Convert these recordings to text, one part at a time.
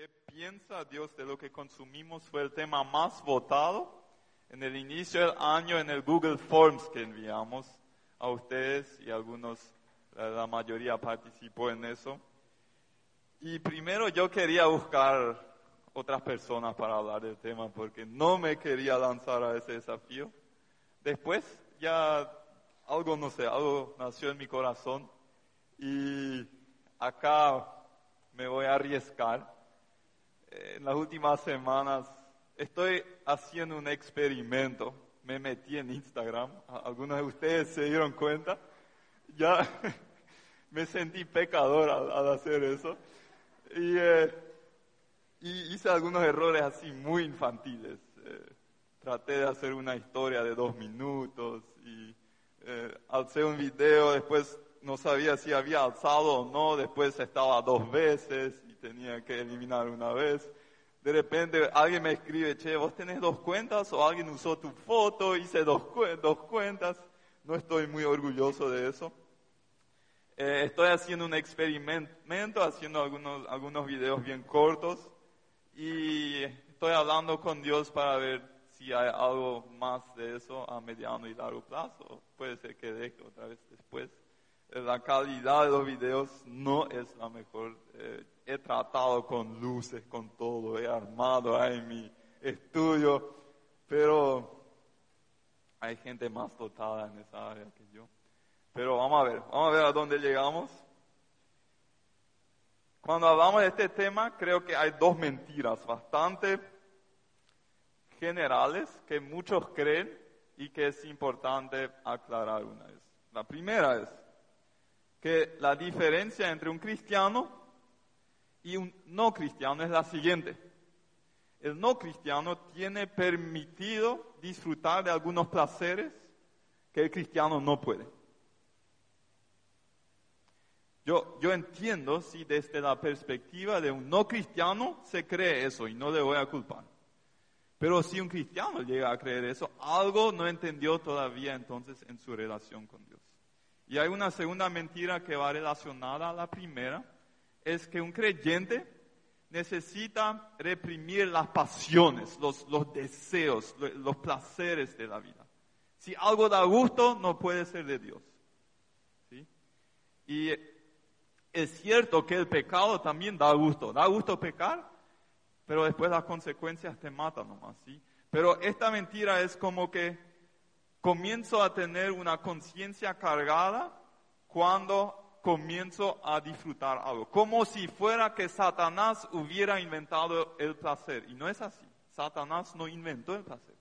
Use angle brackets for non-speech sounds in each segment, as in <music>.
¿Qué piensa Dios de lo que consumimos? Fue el tema más votado en el inicio del año en el Google Forms que enviamos a ustedes y algunos, la mayoría participó en eso. Y primero yo quería buscar otras personas para hablar del tema porque no me quería lanzar a ese desafío. Después ya algo, no sé, algo nació en mi corazón y acá me voy a arriesgar. Eh, en las últimas semanas estoy haciendo un experimento. Me metí en Instagram, algunos de ustedes se dieron cuenta. Ya <laughs> me sentí pecador al, hacer eso. Y, eh, y, hice algunos errores así muy infantiles. Eh, traté de hacer una historia de dos minutos y alcé un video, después no sabía si había alzado o no, después estaba dos veces y tenía que eliminar una vez. De repente alguien me escribe, che, vos tenés dos cuentas o alguien usó tu foto, hice dos, dos cuentas. No estoy muy orgulloso de eso. Eh, estoy haciendo un experimento, haciendo algunos, algunos videos bien cortos y estoy hablando con Dios para ver si hay algo más de eso a mediano y largo plazo. Puede ser que deje otra vez después la calidad de los videos no es la mejor. Eh, he tratado con luces, con todo, he armado ahí mi estudio, pero hay gente más dotada en esa área que yo. Pero vamos a ver, vamos a ver a dónde llegamos. Cuando hablamos de este tema, creo que hay dos mentiras bastante generales que muchos creen y que es importante aclarar una vez. La primera es, que la diferencia entre un cristiano y un no cristiano es la siguiente. El no cristiano tiene permitido disfrutar de algunos placeres que el cristiano no puede. Yo, yo entiendo si desde la perspectiva de un no cristiano se cree eso y no le voy a culpar. Pero si un cristiano llega a creer eso, algo no entendió todavía entonces en su relación con Dios. Y hay una segunda mentira que va relacionada a la primera, es que un creyente necesita reprimir las pasiones, los, deseos, los, placeres de la vida. Si algo da gusto, no puede ser de Dios. Y es cierto que el pecado también da gusto. Da gusto pecar, pero después las consecuencias te matan nomás. ¿sí? Pero esta mentira es como que comienzo a tener una conciencia cargada cuando comienzo a disfrutar algo. Como si fuera que Satanás hubiera inventado el placer. Y no es así. Satanás no inventó el placer.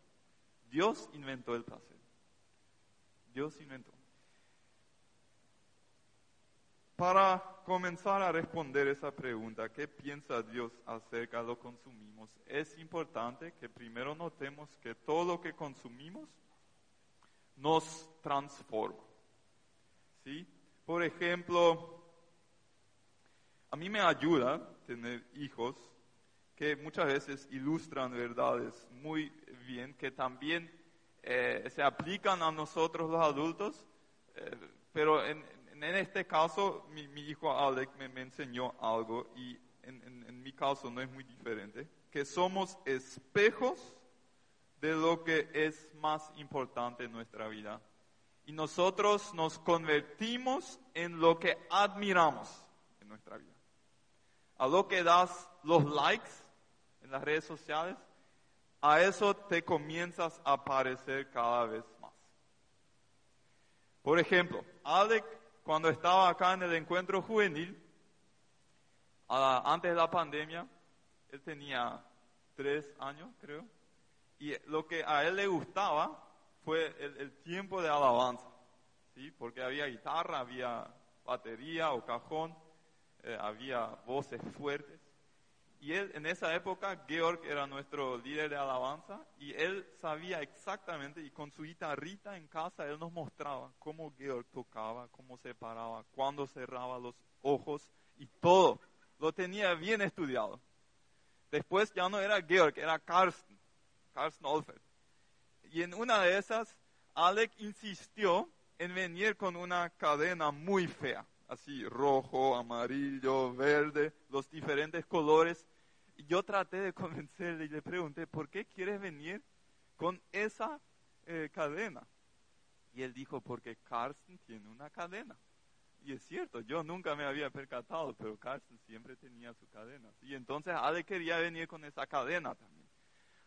Dios inventó el placer. Dios inventó. Para comenzar a responder esa pregunta, ¿qué piensa Dios acerca de lo que consumimos? Es importante que primero notemos que todo lo que consumimos nos transforma. ¿Sí? Por ejemplo, a mí me ayuda tener hijos que muchas veces ilustran verdades muy bien, que también eh, se aplican a nosotros los adultos, eh, pero en, este caso mi, hijo Alec me, enseñó algo y en mi caso no es muy diferente, que somos espejos de lo que es más importante en nuestra vida. Y nosotros nos convertimos en lo que admiramos en nuestra vida. A lo que das los likes en las redes sociales, a eso te comienzas a parecer cada vez más. Por ejemplo, Alec, cuando estaba acá en el encuentro juvenil, antes de la pandemia, él tenía tres años, creo, y lo que a él le gustaba fue el, tiempo de alabanza, ¿sí? porque había guitarra, había batería o cajón, eh, había voces fuertes. Y en esa época, Georg era nuestro líder de alabanza y él sabía exactamente, y con su guitarrita en casa, él nos mostraba cómo Georg tocaba, cómo se paraba, cuándo cerraba los ojos y todo. Lo tenía bien estudiado. Después ya no era Georg, era Karsten. Y en una de esas, Alec insistió en venir con una cadena muy fea, así rojo, amarillo, verde, los diferentes colores. Y yo traté de convencerle y le pregunté, ¿por qué quieres venir con esa eh, cadena? Y él dijo, porque Carsten tiene una cadena. Y es cierto, yo nunca me había percatado, pero Carsten siempre tenía su cadena. Y entonces Ale quería venir con esa cadena también.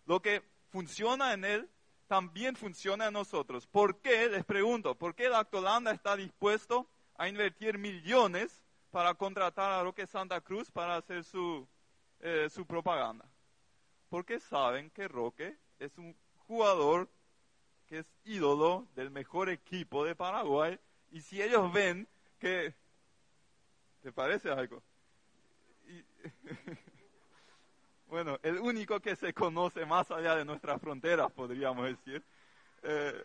Lo que funciona en él también funciona en nosotros. ¿Por qué? Les pregunto, ¿por qué Lactolanda está dispuesto a invertir millones para contratar a Roque Santa Cruz para hacer su, eh, su propaganda? Porque saben que Roque es un jugador que es ídolo del mejor equipo de Paraguay y si ellos ven que... ¿Te parece algo? <laughs> bueno, el único que se conoce más allá de nuestras fronteras, podríamos decir. Eh,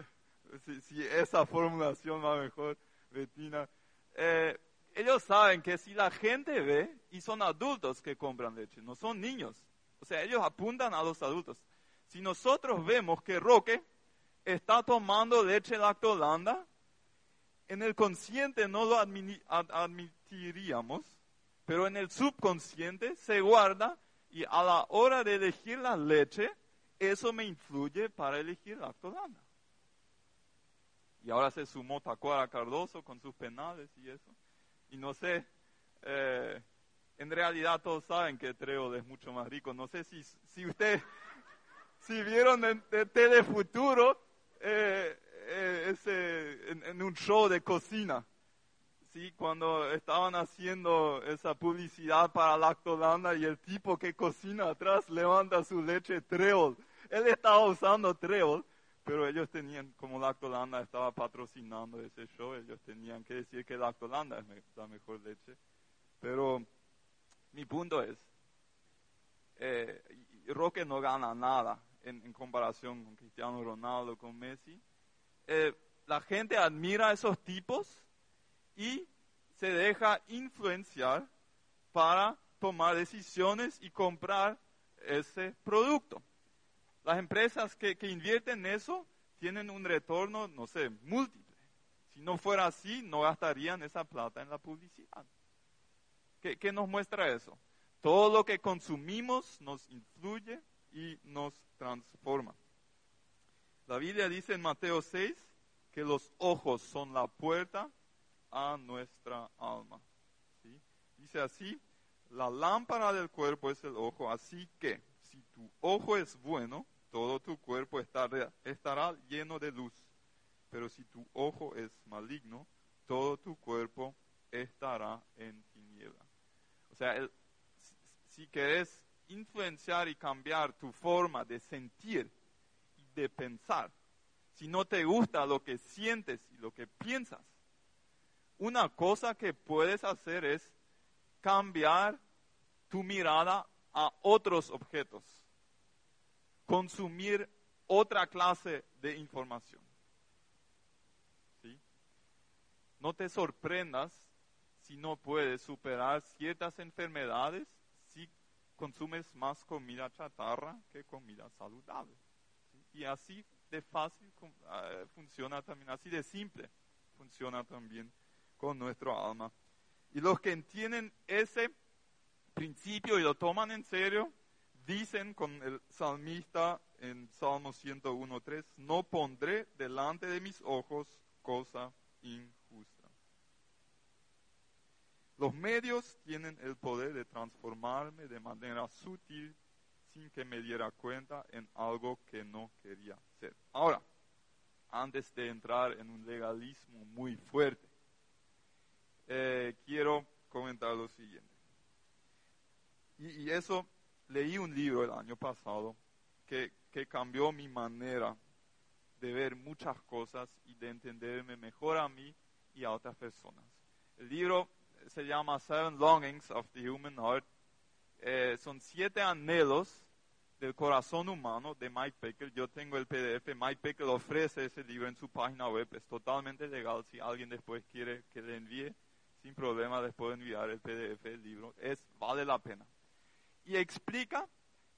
si, esa formulación va mejor, Betina. Eh, ellos saben que si la gente ve, y son adultos que compran leche, no son niños. O sea, ellos apuntan a los adultos. Si nosotros vemos que Roque está tomando leche lactolanda, en el consciente no lo admitiríamos, pero en el subconsciente se guarda y a la hora de elegir la leche, eso me influye para elegir la lactolanda. Y ahora se sumó Tacuara Cardoso con sus penales y eso. Y no sé, eh, en realidad todos saben que Treol es mucho más rico. No sé si, si usted, <laughs> si vieron en, en Telefuturo, eh, eh, ese, en, un show de cocina, ¿sí? cuando estaban haciendo esa publicidad para Lactolanda y el tipo que cocina atrás levanta su leche Treol. Él estaba usando Treol, pero ellos tenían, como Lactolanda estaba patrocinando ese show, ellos tenían que decir que Lactolanda es la mejor leche. Pero mi punto es, eh, Roque no gana nada en, en comparación con Cristiano Ronaldo, con Messi eh, la gente admira a esos tipos y se deja influenciar para tomar decisiones y comprar ese producto. Las empresas que, invierten en eso tienen un retorno, no sé, múltiple. Si no fuera así, no gastarían esa plata en la publicidad. ¿Qué, ¿Qué, nos muestra eso? Todo lo que consumimos nos influye y nos transforma. La Biblia dice en Mateo 6 que los ojos son la puerta a nuestra alma. Dice así, la lámpara del cuerpo es el ojo, así que si tu ojo es bueno, todo tu cuerpo estará, lleno de luz. Pero si tu ojo es maligno, todo tu cuerpo estará en tiniebla. O sea, si querés influenciar y cambiar tu forma de sentir de pensar, si no te gusta lo que sientes y lo que piensas, una cosa que puedes hacer es cambiar tu mirada a otros objetos, consumir otra clase de información. No te sorprendas si no puedes superar ciertas enfermedades si consumes más comida chatarra que comida saludable. Y así de fácil ah, funciona también, así de simple funciona también con nuestro alma. Y los que entienden ese principio y lo toman en serio, dicen con el salmista en Salmo 101.3, no pondré delante de mis ojos cosa injusta. Los medios tienen el poder de transformarme de manera sutil sin que me diera cuenta en algo que no quería ser. Ahora, antes de entrar en un legalismo muy fuerte, eh, quiero comentar lo siguiente. Y, eso, leí un libro el año pasado que, que cambió mi manera de ver muchas cosas y de entenderme mejor a mí y a otras personas. El libro se llama Seven Longings of the Human Heart. Eh, son siete anhelos del corazón humano de Mike Pecker. Yo tengo el PDF. Mike Pecker ofrece ese libro en su página web. Es totalmente legal. Si alguien después quiere que le envíe, sin problema les puedo enviar el PDF del libro. Es, vale la pena. Y explica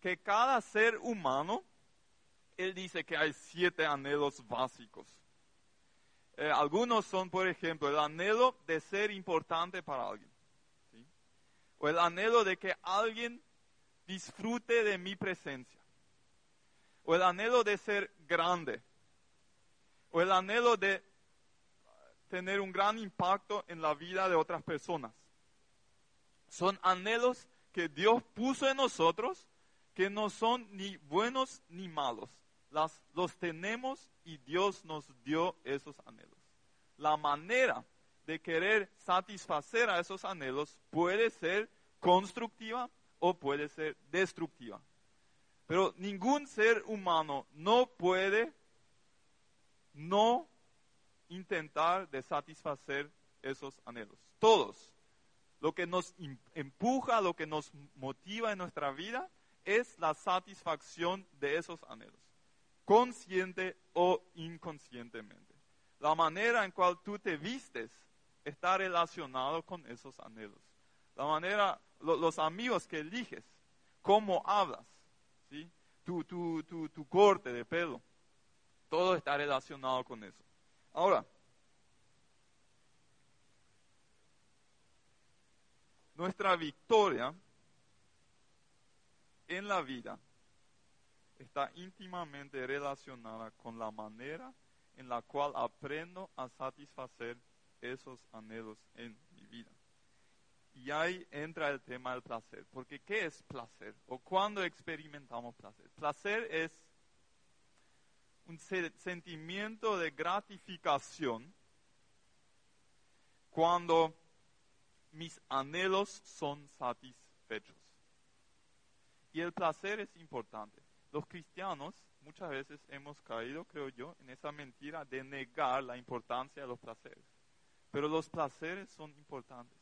que cada ser humano, él dice que hay siete anhelos básicos. Eh, algunos son, por ejemplo, el anhelo de ser importante para alguien. O el anhelo de que alguien disfrute de mi presencia, o el anhelo de ser grande, o el anhelo de tener un gran impacto en la vida de otras personas. Son anhelos que Dios puso en nosotros que no son ni buenos ni malos. Los tenemos y Dios nos dio esos anhelos. La manera de querer satisfacer a esos anhelos puede ser constructiva o puede ser destructiva. Pero ningún ser humano no puede no intentar de satisfacer esos anhelos. Todos. Lo que nos empuja, lo que nos motiva en nuestra vida es la satisfacción de esos anhelos, consciente o inconscientemente. La manera en cual tú te vistes está relacionado con esos anhelos. La manera, los amigos que eliges, cómo hablas, ¿sí? tu, tu, tu, tu corte de pelo, todo está relacionado con eso. Ahora, nuestra victoria en la vida está íntimamente relacionada con la manera en la cual aprendo a satisfacer esos anhelos en mi vida. Y ahí entra el tema del placer, porque ¿qué es placer? ¿O cuándo experimentamos placer? Placer es un sentimiento de gratificación cuando mis anhelos son satisfechos. Y el placer es importante. Los cristianos muchas veces hemos caído, creo yo, en esa mentira de negar la importancia de los placeres. Pero los placeres son importantes.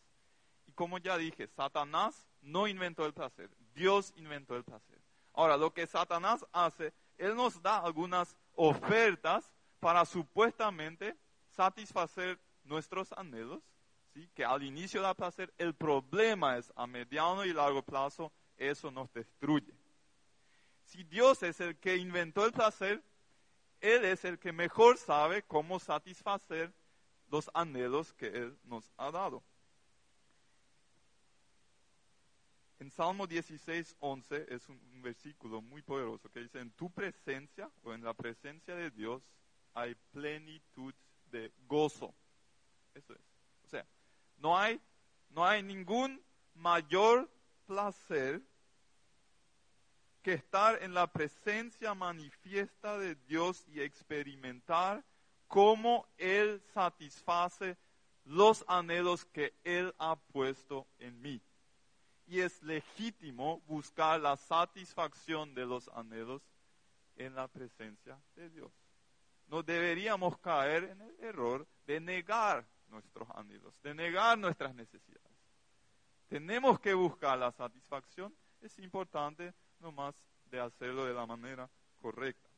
Y como ya dije, Satanás no inventó el placer, Dios inventó el placer. Ahora, lo que Satanás hace, él nos da algunas ofertas para supuestamente satisfacer nuestros anhelos, que al inicio da placer, el problema es a mediano y largo plazo, eso nos destruye. Si Dios es el que inventó el placer, Él es el que mejor sabe cómo satisfacer los anhelos que Él nos ha dado. En Salmo 16, 11 es un, versículo muy poderoso que dice, en tu presencia o en la presencia de Dios hay plenitud de gozo. Eso es. O sea, no hay, no hay ningún mayor placer que estar en la presencia manifiesta de Dios y experimentar cómo Él satisface los anhelos que Él ha puesto en mí. Y es legítimo buscar la satisfacción de los anhelos en la presencia de Dios. No deberíamos caer en el error de negar nuestros anhelos, de negar nuestras necesidades. Tenemos que buscar la satisfacción. Es importante nomás de hacerlo de la manera correcta.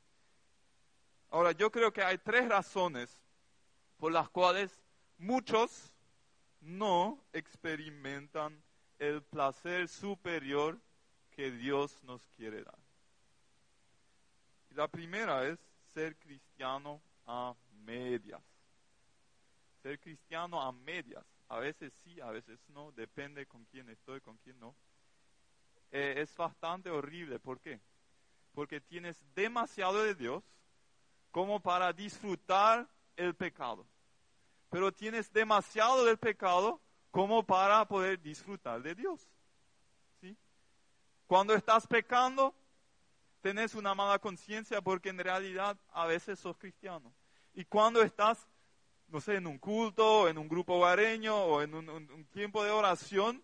Ahora, yo creo que hay tres razones por las cuales muchos no experimentan el placer superior que Dios nos quiere dar. Y la primera es ser cristiano a medias. Ser cristiano a medias. A veces sí, a veces no, depende con quién estoy, con quién no. Eh, es bastante horrible. ¿Por qué? Porque tienes demasiado de Dios como para disfrutar el pecado. Pero tienes demasiado del pecado como para poder disfrutar de Dios. ¿Sí? Cuando estás pecando, tenés una mala conciencia porque en realidad a veces sos cristiano. Y cuando estás, no sé, en un culto, en un grupo hogareño o en un, tiempo de oración,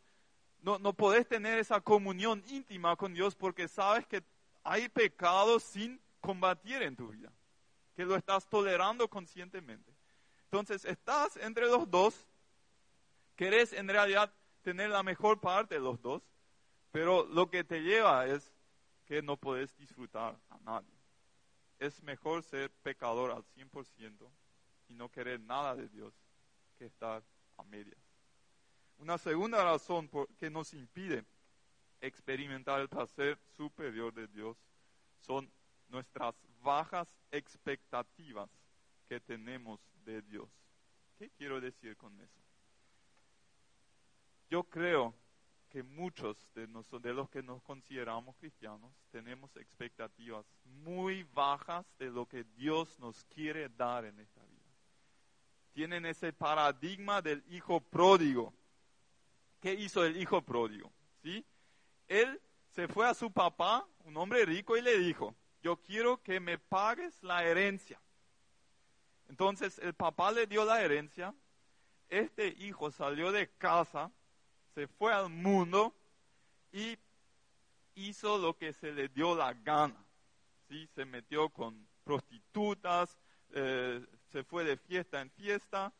no, no podés tener esa comunión íntima con Dios porque sabes que hay pecado sin combatir en tu vida que lo estás tolerando conscientemente. Entonces, estás entre los dos, querés en realidad tener la mejor parte de los dos, pero lo que te lleva es que no puedes disfrutar a nadie. Es mejor ser pecador al 100% y no querer nada de Dios que estar a medias. Una segunda razón por, que nos impide experimentar el placer superior de Dios son nuestras bajas expectativas que tenemos de Dios. ¿Qué quiero decir con eso? Yo creo que muchos de, de los que nos consideramos cristianos tenemos expectativas muy bajas de lo que Dios nos quiere dar en esta vida. Tienen ese paradigma del hijo pródigo. ¿Qué hizo el hijo pródigo? ¿Sí? Él se fue a su papá, un hombre rico, y le dijo, yo quiero que me pagues la herencia. Entonces el papá le dio la herencia, este hijo salió de casa, se fue al mundo y hizo lo que se le dio la gana. ¿sí? Se metió con prostitutas, eh, se fue de fiesta en fiesta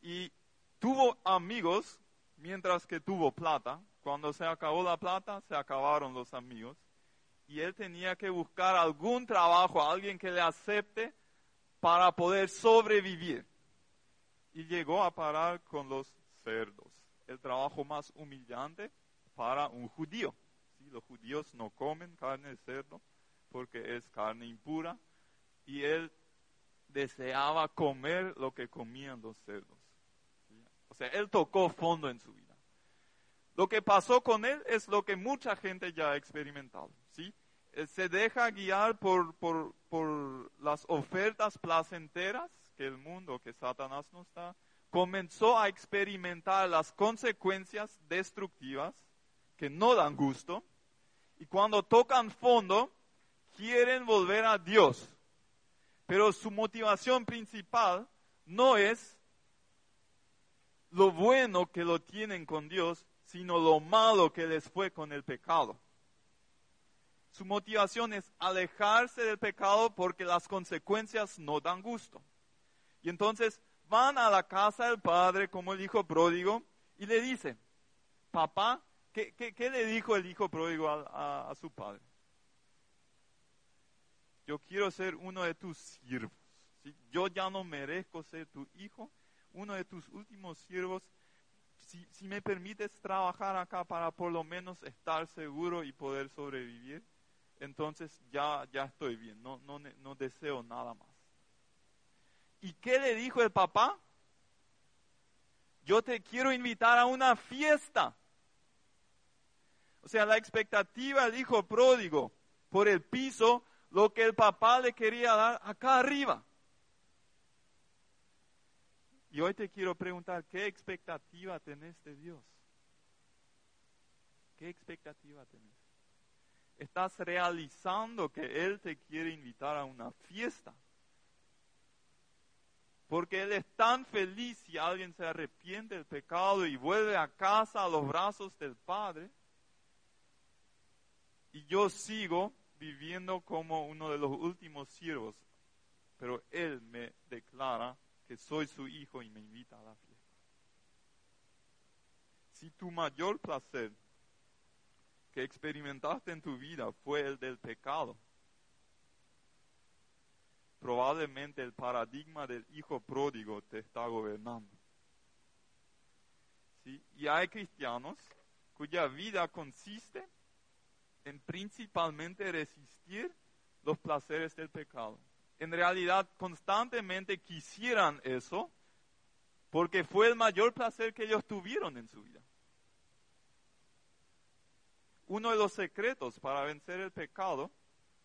y tuvo amigos mientras que tuvo plata. Cuando se acabó la plata, se acabaron los amigos. Y él tenía que buscar algún trabajo, alguien que le acepte para poder sobrevivir. Y llegó a parar con los cerdos el trabajo más humillante para un judío. Los judíos no comen carne de cerdo porque es carne impura y él deseaba comer lo que comían los cerdos. O sea, él tocó fondo en su vida. Lo que pasó con él es lo que mucha gente ya ha experimentado. ¿sí? Se deja guiar por, por, por las ofertas placenteras que el mundo, que Satanás nos da, comenzó a experimentar las consecuencias destructivas que no dan gusto y cuando tocan fondo quieren volver a Dios. Pero su motivación principal no es lo bueno que lo tienen con Dios, sino lo malo que les fue con el pecado. Su motivación es alejarse del pecado porque las consecuencias no dan gusto. Y entonces van a la casa del padre como el hijo pródigo y le dice, papá, ¿qué, le dijo el hijo pródigo a, su padre? Yo quiero ser uno de tus siervos. Yo ya no merezco ser tu hijo, uno de tus últimos siervos. Si, si, me permites trabajar acá para por lo menos estar seguro y poder sobrevivir, entonces ya, ya estoy bien, no, no, no deseo nada más. ¿Y qué le dijo el papá? Yo te quiero invitar a una fiesta. O sea, la expectativa del hijo pródigo por el piso, lo que el papá le quería dar acá arriba. Y hoy te quiero preguntar, ¿qué expectativa tenés de Dios? ¿Qué expectativa tenés? ¿Estás realizando que Él te quiere invitar a una fiesta? Porque Él es tan feliz si alguien se arrepiente del pecado y vuelve a casa a los brazos del Padre. Y yo sigo viviendo como uno de los últimos siervos, pero Él me declara que soy su hijo y me invita a la fiesta. Si tu mayor placer que experimentaste en tu vida fue el del pecado, probablemente el paradigma del hijo pródigo te está gobernando. ¿Sí? Y hay cristianos cuya vida consiste en principalmente resistir los placeres del pecado. En realidad, constantemente quisieran eso porque fue el mayor placer que ellos tuvieron en su vida. Uno de los secretos para vencer el pecado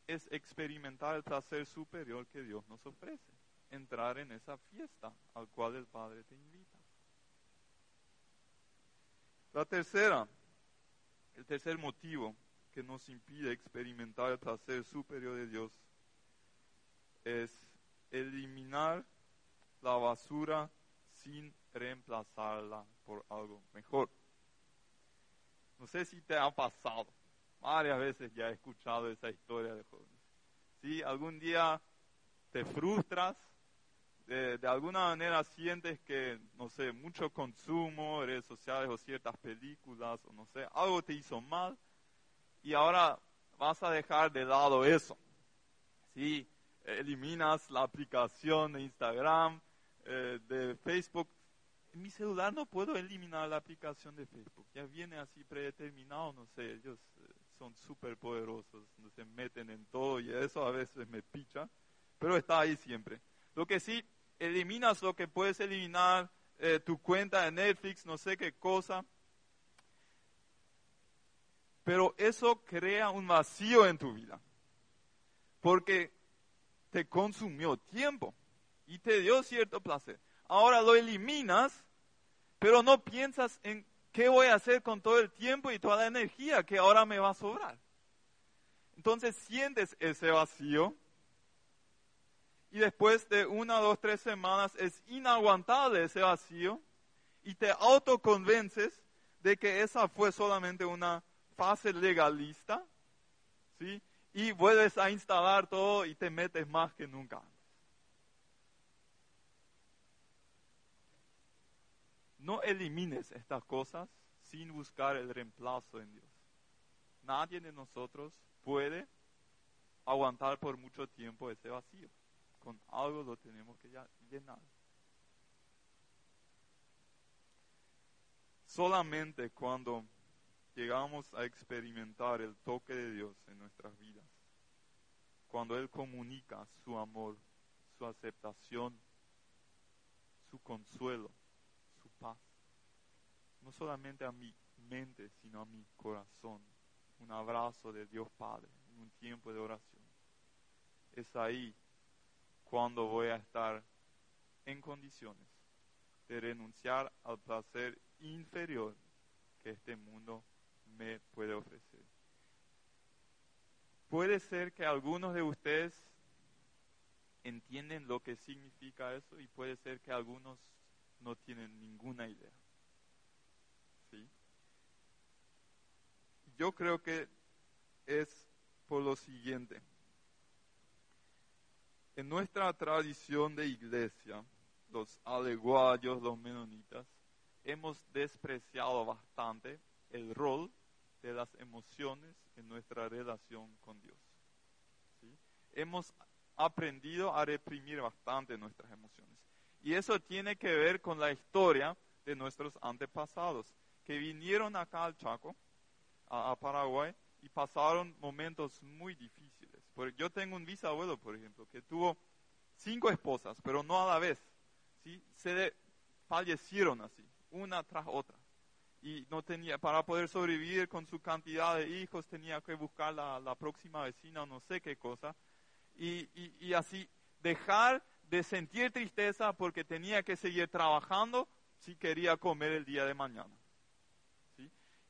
es experimentar el placer superior que Dios nos ofrece, entrar en esa fiesta al cual el Padre te invita. La tercera, el tercer motivo que nos impide experimentar el placer superior de Dios es eliminar la basura sin reemplazarla por algo mejor. No sé si te ha pasado Varias veces ya he escuchado esa historia de jóvenes. Si algún día te frustras, de, alguna manera sientes que, no sé, mucho consumo, redes sociales o ciertas películas, o no sé, algo te hizo mal, y ahora vas a dejar de lado eso. Si eliminas la aplicación de Instagram, eh, de Facebook, en mi celular no puedo eliminar la aplicación de Facebook, ya viene así predeterminado, no sé, ellos eh, son súper poderosos, se meten en todo y eso a veces me picha, pero está ahí siempre. Lo que sí, eliminas lo que puedes eliminar, eh, tu cuenta de Netflix, no sé qué cosa. Pero eso crea un vacío en tu vida. Porque te consumió tiempo y te dio cierto placer. Ahora lo eliminas, pero no piensas en qué voy a hacer con todo el tiempo y toda la energía que ahora me va a sobrar. Entonces sientes ese vacío y después de una, dos, tres semanas es inaguantable ese vacío y te autoconvences de que esa fue solamente una fase legalista, ¿sí? Y vuelves a instalar todo y te metes más que nunca No elimines estas cosas sin buscar el reemplazo en Dios. Nadie de nosotros puede aguantar por mucho tiempo ese vacío. Con algo lo tenemos que llenar. Solamente cuando llegamos a experimentar el toque de Dios en nuestras vidas, cuando Él comunica su amor, su aceptación, su consuelo. No solamente a mi mente, sino a mi corazón. Un abrazo de Dios Padre, un tiempo de oración. Es ahí cuando voy a estar en condiciones de renunciar al placer inferior que este mundo me puede ofrecer. Puede ser que algunos de ustedes entienden lo que significa eso y puede ser que algunos no tienen ninguna idea. ¿Sí? Yo creo que es por lo siguiente. En nuestra tradición de iglesia, los aleguayos, los menonitas, hemos despreciado bastante el rol de las emociones en nuestra relación con Dios. Hemos aprendido a reprimir bastante nuestras emociones. Y eso tiene que ver con la historia de nuestros antepasados, que vinieron acá al Chaco, a, Paraguay, y pasaron momentos muy difíciles. yo tengo un bisabuelo, por ejemplo, que tuvo cinco esposas, pero no a la vez. ¿sí? Se fallecieron así, una tras otra. Y no tenía, para poder sobrevivir con su cantidad de hijos, tenía que buscar la, próxima vecina o no sé qué cosa. Y, y así, dejar de sentir tristeza porque tenía que seguir trabajando si quería comer el día de mañana.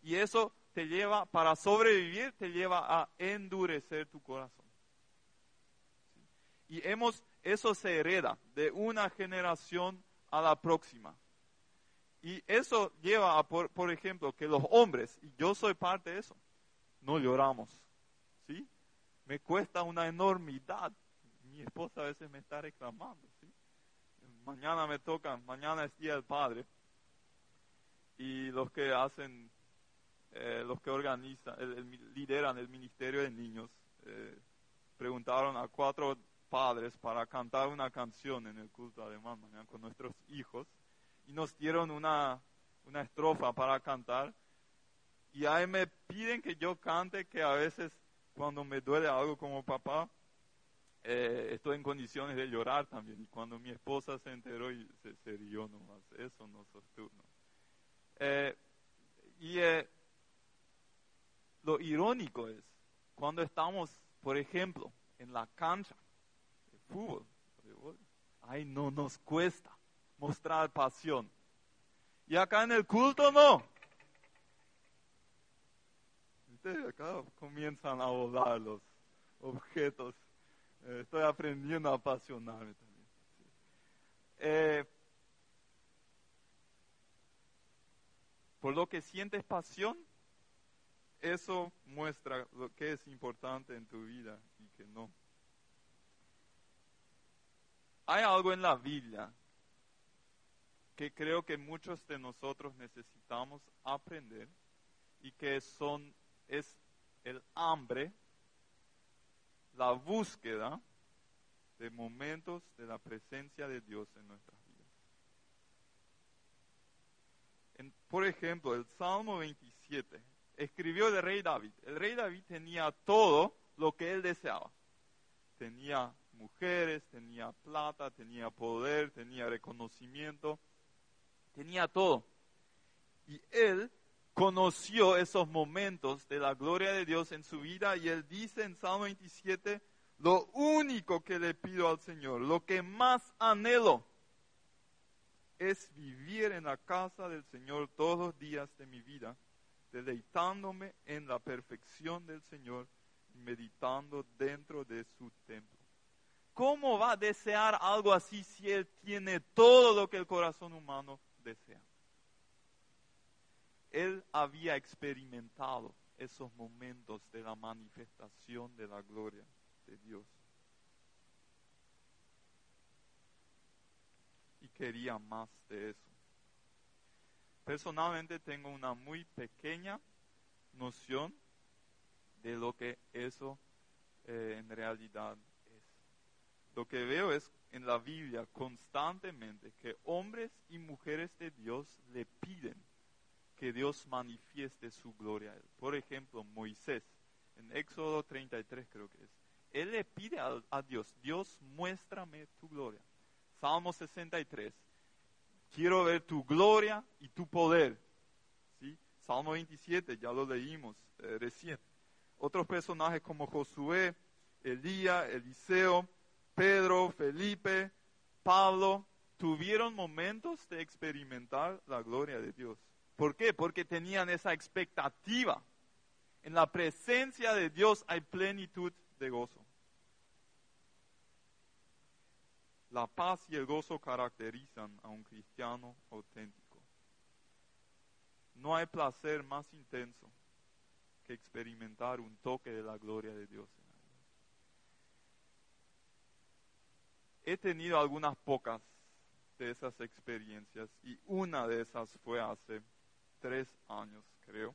Y eso te lleva, para sobrevivir, te lleva a endurecer tu corazón. Y hemos, eso se hereda de una generación a la próxima. Y eso lleva a, por, por ejemplo, que los hombres, y yo soy parte de eso, no lloramos. ¿Sí? Me cuesta una enormidad mi esposa a veces me está reclamando. Mañana me toca, mañana es Día del Padre. Y los que hacen, eh, los que organizan, lideran el Ministerio de Niños, eh, preguntaron a cuatro padres para cantar una canción en el culto además mañana con nuestros hijos y nos dieron una, una estrofa para cantar y ahí me piden que yo cante que a veces cuando me duele algo como papá eh, estoy en condiciones de llorar también. Y cuando mi esposa se enteró y se, se rió nomás, eso no sostuvo. Eh, y eh, lo irónico es, cuando estamos, por ejemplo, en la cancha de fútbol, ay, no nos cuesta mostrar pasión. Y acá en el culto no. Acá comienzan a volar los objetos eh, estoy aprendiendo a apasionarme también. Eh, por lo que sientes pasión, eso muestra lo que es importante en tu vida y que no. Hay algo en la Biblia que creo que muchos de nosotros necesitamos aprender y que son es el hambre la búsqueda de momentos de la presencia de Dios en nuestras vidas. por ejemplo, el Salmo 27 escribió el rey David. El rey David tenía todo lo que él deseaba. Tenía mujeres, tenía plata, tenía poder, tenía reconocimiento, tenía todo. Y él conoció esos momentos de la gloria de Dios en su vida y él dice en Salmo 27, lo único que le pido al Señor, lo que más anhelo, es vivir en la casa del Señor todos los días de mi vida, deleitándome en la perfección del Señor y meditando dentro de su templo. ¿Cómo va a desear algo así si Él tiene todo lo que el corazón humano desea? Él había experimentado esos momentos de la manifestación de la gloria de Dios. Y quería más de eso. Personalmente tengo una muy pequeña noción de lo que eso eh, en realidad es. Lo que veo es en la Biblia constantemente que hombres y mujeres de Dios le piden que Dios manifieste su gloria a él. Por ejemplo, Moisés, en Éxodo 33 creo que es. Él le pide a, Dios, Dios muéstrame tu gloria. Salmo 63, quiero ver tu gloria y tu poder. ¿Sí? Salmo 27, ya lo leímos eh, recién. Otros personajes como Josué, Elías, Eliseo, Pedro, Felipe, Pablo, tuvieron momentos de experimentar la gloria de Dios. ¿Por qué? Porque tenían esa expectativa. En la presencia de Dios hay plenitud de gozo. La paz y el gozo caracterizan a un cristiano auténtico. No hay placer más intenso que experimentar un toque de la gloria de Dios. He tenido algunas pocas de esas experiencias y una de esas fue hace tres años, creo,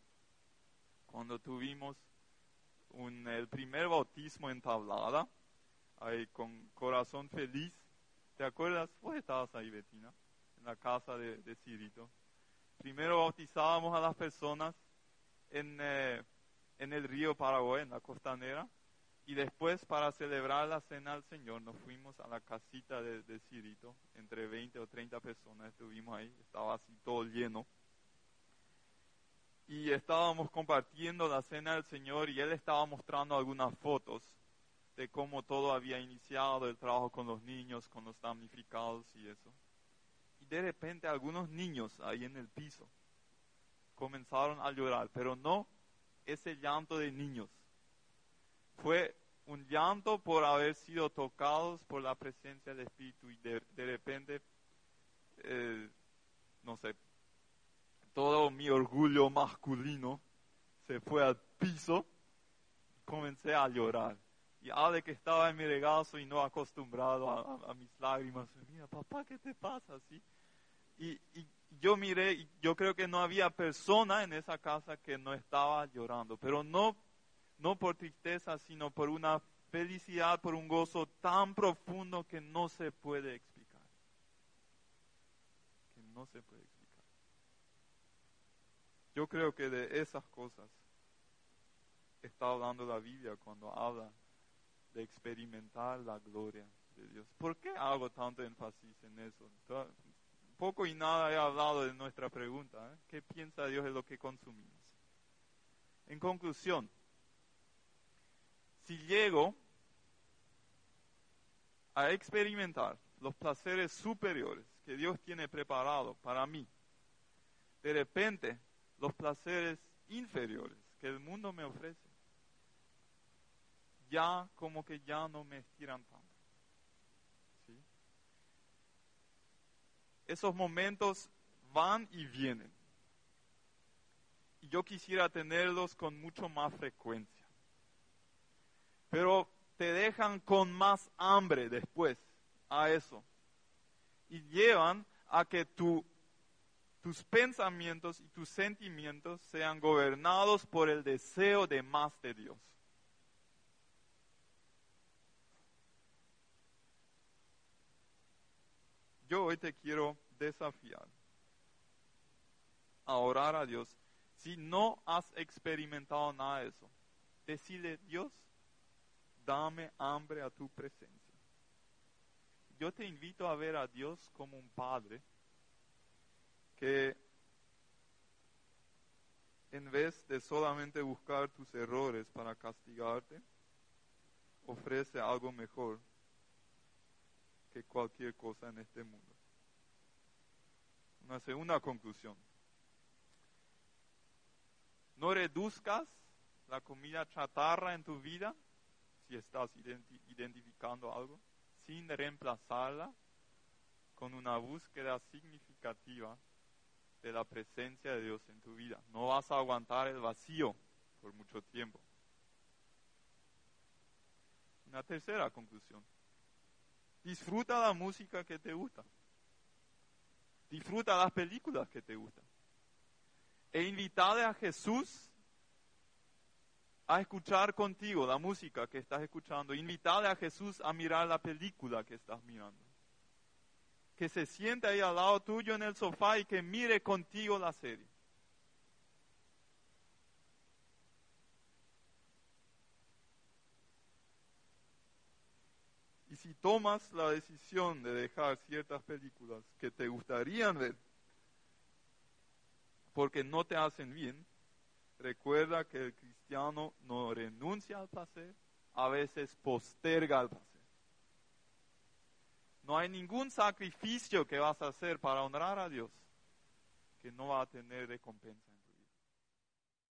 cuando tuvimos el primer bautismo en tablada, con corazón feliz. ¿Te acuerdas? Vos estabas ahí, Betina, en la casa de, de Cirito. Primero bautizábamos a las personas en, eh, en el río Paraguay, en la costanera, y después para celebrar la cena al Señor nos fuimos a la casita de, de Cirito, entre 20 o 30 personas estuvimos ahí, estaba así todo lleno y estábamos compartiendo la cena del Señor y él estaba mostrando algunas fotos de cómo todo había iniciado, el trabajo con los niños, con los damnificados y eso. Y de repente algunos niños ahí en el piso comenzaron a llorar, pero no ese llanto de niños. Fue un llanto por haber sido tocados por la presencia del Espíritu y de, repente, eh, no sé, todo mi orgullo masculino se fue al piso, comencé a llorar. Y de que estaba en mi regazo y no acostumbrado a, mis lágrimas, mira, papá, ¿qué te pasa? así? Y, y, yo miré, y yo creo que no había persona en esa casa que no estaba llorando, pero no, no por tristeza, sino por una felicidad, por un gozo tan profundo que no se puede explicar. Que no se puede explicar. Yo creo que de esas cosas está hablando la Biblia cuando habla de experimentar la gloria de Dios. ¿Por qué hago tanto énfasis en eso? Poco y nada he hablado de nuestra pregunta. ¿eh? ¿Qué piensa Dios de lo que consumimos? En conclusión, si llego a experimentar los placeres superiores que Dios tiene preparado para mí, de repente los placeres inferiores que el mundo me ofrece, ya como que ya no me estiran tanto. Esos momentos van y vienen. Y yo quisiera tenerlos con mucho más frecuencia. Pero te dejan con más hambre después a eso. Y llevan a que tu tus pensamientos y tus sentimientos sean gobernados por el deseo de más de Dios. Yo hoy te quiero desafiar a orar a Dios. Si no has experimentado nada de eso, decide Dios, dame hambre a tu presencia. Yo te invito a ver a Dios como un padre que en vez de solamente buscar tus errores para castigarte, ofrece algo mejor que cualquier cosa en este mundo. Una segunda conclusión. No reduzcas la comida chatarra en tu vida, si estás identificando algo, sin reemplazarla con una búsqueda significativa de la presencia de Dios en tu vida. No vas a aguantar el vacío por mucho tiempo. Una tercera conclusión. Disfruta la música que te gusta. Disfruta las películas que te gustan. E invitale a Jesús a escuchar contigo la música que estás escuchando. Invitale a Jesús a mirar la película que estás mirando. Que se siente ahí al lado tuyo en el sofá y que mire contigo la serie. Si tomas la decisión de dejar ciertas películas que te gustarían ver, porque no te hacen bien, recuerda que el cristiano no renuncia al placer, a veces posterga el placer. No hay ningún sacrificio que vas a hacer para honrar a Dios que no va a tener recompensa.